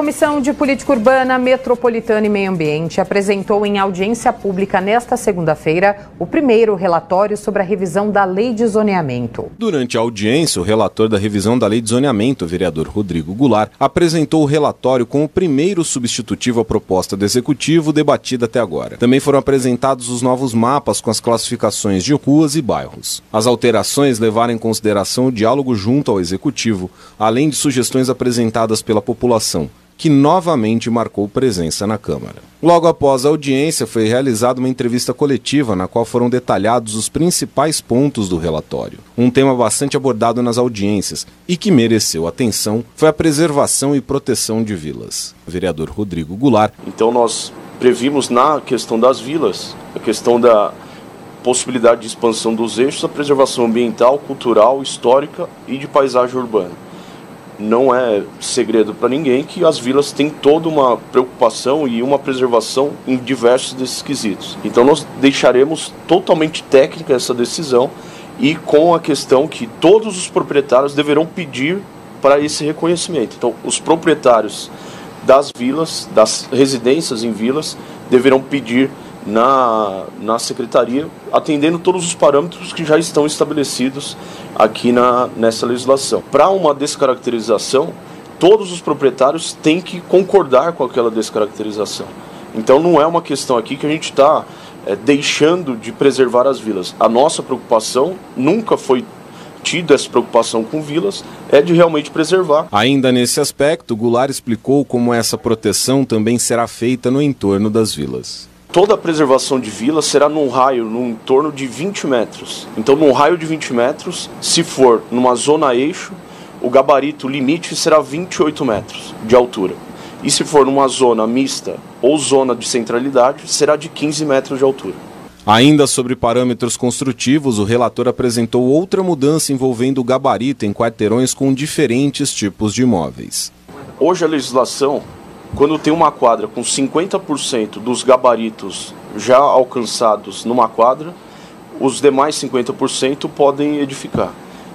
Comissão de Política Urbana, Metropolitana e Meio Ambiente apresentou em audiência pública nesta segunda-feira o primeiro relatório sobre a revisão da Lei de Zoneamento. Durante a audiência, o relator da revisão da Lei de Zoneamento, o vereador Rodrigo Goulart, apresentou o relatório com o primeiro substitutivo à proposta do Executivo debatida até agora. Também foram apresentados os novos mapas com as classificações de ruas e bairros. As alterações levaram em consideração o diálogo junto ao Executivo, além de sugestões apresentadas pela população que novamente marcou presença na Câmara. Logo após a audiência, foi realizada uma entrevista coletiva na qual foram detalhados os principais pontos do relatório. Um tema bastante abordado nas audiências e que mereceu atenção foi a preservação e proteção de vilas. Vereador Rodrigo Goulart. Então, nós previmos na questão das vilas, a questão da possibilidade de expansão dos eixos, a preservação ambiental, cultural, histórica e de paisagem urbana não é segredo para ninguém que as vilas têm toda uma preocupação e uma preservação em diversos desses quesitos. Então nós deixaremos totalmente técnica essa decisão e com a questão que todos os proprietários deverão pedir para esse reconhecimento. Então os proprietários das vilas, das residências em vilas, deverão pedir na, na secretaria, atendendo todos os parâmetros que já estão estabelecidos aqui na, nessa legislação. Para uma descaracterização, todos os proprietários têm que concordar com aquela descaracterização. Então não é uma questão aqui que a gente está é, deixando de preservar as vilas. A nossa preocupação nunca foi tido essa preocupação com vilas é de realmente preservar. Ainda nesse aspecto, Goulart explicou como essa proteção também será feita no entorno das vilas. Toda a preservação de vila será num raio, num torno de 20 metros. Então, num raio de 20 metros, se for numa zona eixo, o gabarito limite será 28 metros de altura. E se for numa zona mista ou zona de centralidade, será de 15 metros de altura. Ainda sobre parâmetros construtivos, o relator apresentou outra mudança envolvendo o gabarito em quarteirões com diferentes tipos de imóveis. Hoje a legislação quando tem uma quadra com 50% dos gabaritos já alcançados numa quadra, os demais 50% podem edificar.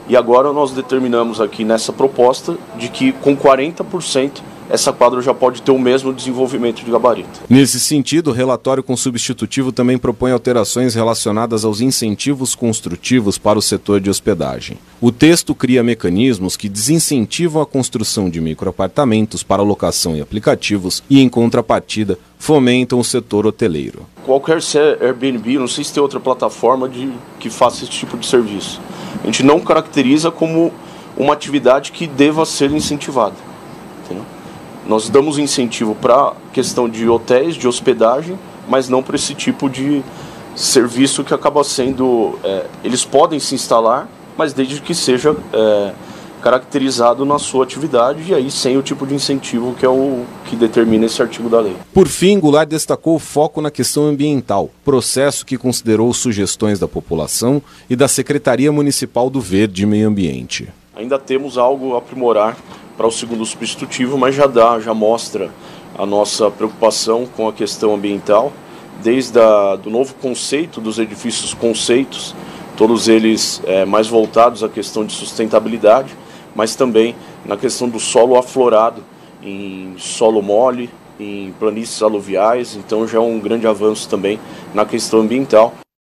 E agora nós determinamos aqui nessa proposta de que com 40% essa quadra já pode ter o mesmo desenvolvimento de gabarito. Nesse sentido, o relatório com substitutivo também propõe alterações relacionadas aos incentivos construtivos para o setor de hospedagem. O texto cria mecanismos que desincentivam a construção de microapartamentos para locação e aplicativos e, em contrapartida, fomentam o setor hoteleiro. Qualquer Airbnb, não sei se tem outra plataforma de, que faça esse tipo de serviço. A gente não caracteriza como uma atividade que deva ser incentivada. Nós damos incentivo para a questão de hotéis, de hospedagem, mas não para esse tipo de serviço que acaba sendo. É, eles podem se instalar, mas desde que seja é, caracterizado na sua atividade e aí sem o tipo de incentivo que é o que determina esse artigo da lei. Por fim, Goulart destacou o foco na questão ambiental, processo que considerou sugestões da população e da Secretaria Municipal do Verde e Meio Ambiente. Ainda temos algo a aprimorar para o segundo substitutivo, mas já dá, já mostra a nossa preocupação com a questão ambiental, desde a, do novo conceito dos edifícios conceitos, todos eles é, mais voltados à questão de sustentabilidade, mas também na questão do solo aflorado, em solo mole, em planícies aluviais, então já é um grande avanço também na questão ambiental.